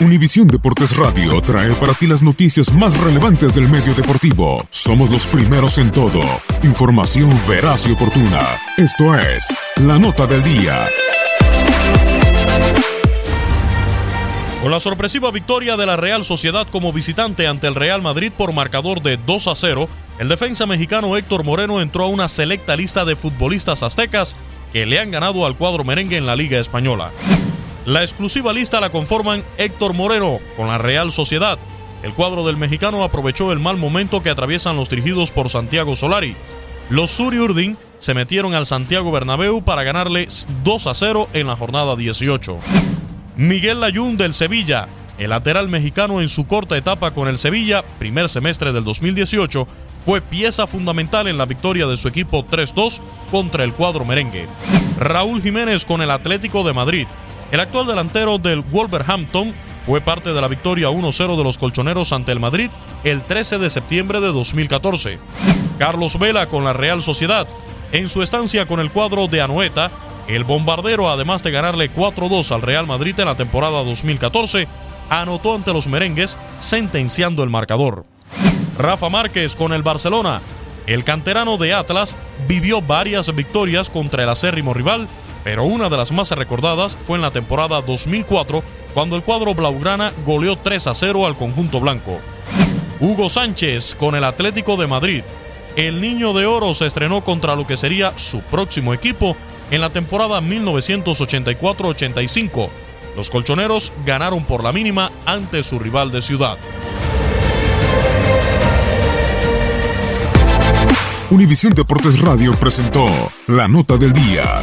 Univisión Deportes Radio trae para ti las noticias más relevantes del medio deportivo. Somos los primeros en todo. Información veraz y oportuna. Esto es La Nota del Día. Con la sorpresiva victoria de la Real Sociedad como visitante ante el Real Madrid por marcador de 2 a 0, el defensa mexicano Héctor Moreno entró a una selecta lista de futbolistas aztecas que le han ganado al cuadro merengue en la Liga Española. La exclusiva lista la conforman Héctor Moreno con la Real Sociedad. El cuadro del mexicano aprovechó el mal momento que atraviesan los dirigidos por Santiago Solari. Los Suri Urdin se metieron al Santiago Bernabéu para ganarle 2 a 0 en la jornada 18. Miguel Layún del Sevilla, el lateral mexicano en su corta etapa con el Sevilla, primer semestre del 2018, fue pieza fundamental en la victoria de su equipo 3-2 contra el cuadro merengue. Raúl Jiménez con el Atlético de Madrid. El actual delantero del Wolverhampton fue parte de la victoria 1-0 de los colchoneros ante el Madrid el 13 de septiembre de 2014. Carlos Vela con la Real Sociedad. En su estancia con el cuadro de Anoeta, el bombardero, además de ganarle 4-2 al Real Madrid en la temporada 2014, anotó ante los merengues, sentenciando el marcador. Rafa Márquez con el Barcelona. El canterano de Atlas vivió varias victorias contra el acérrimo rival, pero una de las más recordadas fue en la temporada 2004, cuando el cuadro blaugrana goleó 3 a 0 al conjunto blanco. Hugo Sánchez con el Atlético de Madrid. El Niño de Oro se estrenó contra lo que sería su próximo equipo en la temporada 1984-85. Los colchoneros ganaron por la mínima ante su rival de ciudad. Univisión Deportes Radio presentó La Nota del Día.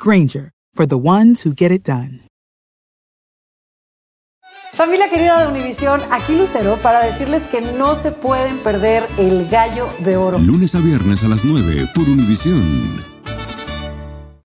Granger, for the ones who get it done. Familia querida de Univisión, aquí Lucero para decirles que no se pueden perder el gallo de oro. Lunes a viernes a las 9 por Univisión.